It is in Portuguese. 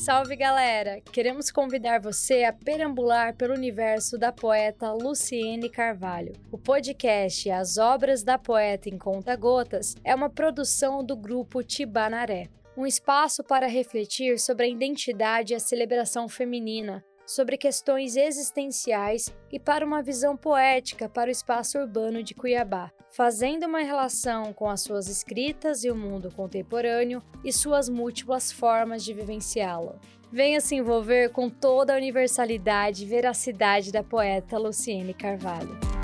Salve galera! Queremos convidar você a perambular pelo universo da poeta Luciene Carvalho. O podcast As Obras da Poeta em Conta Gotas é uma produção do grupo Tibanaré, um espaço para refletir sobre a identidade e a celebração feminina, sobre questões existenciais e para uma visão poética para o espaço urbano de Cuiabá, fazendo uma relação com as suas escritas e o mundo contemporâneo e suas múltiplas formas de vivenciá-lo. Venha se envolver com toda a universalidade e veracidade da poeta Luciene Carvalho.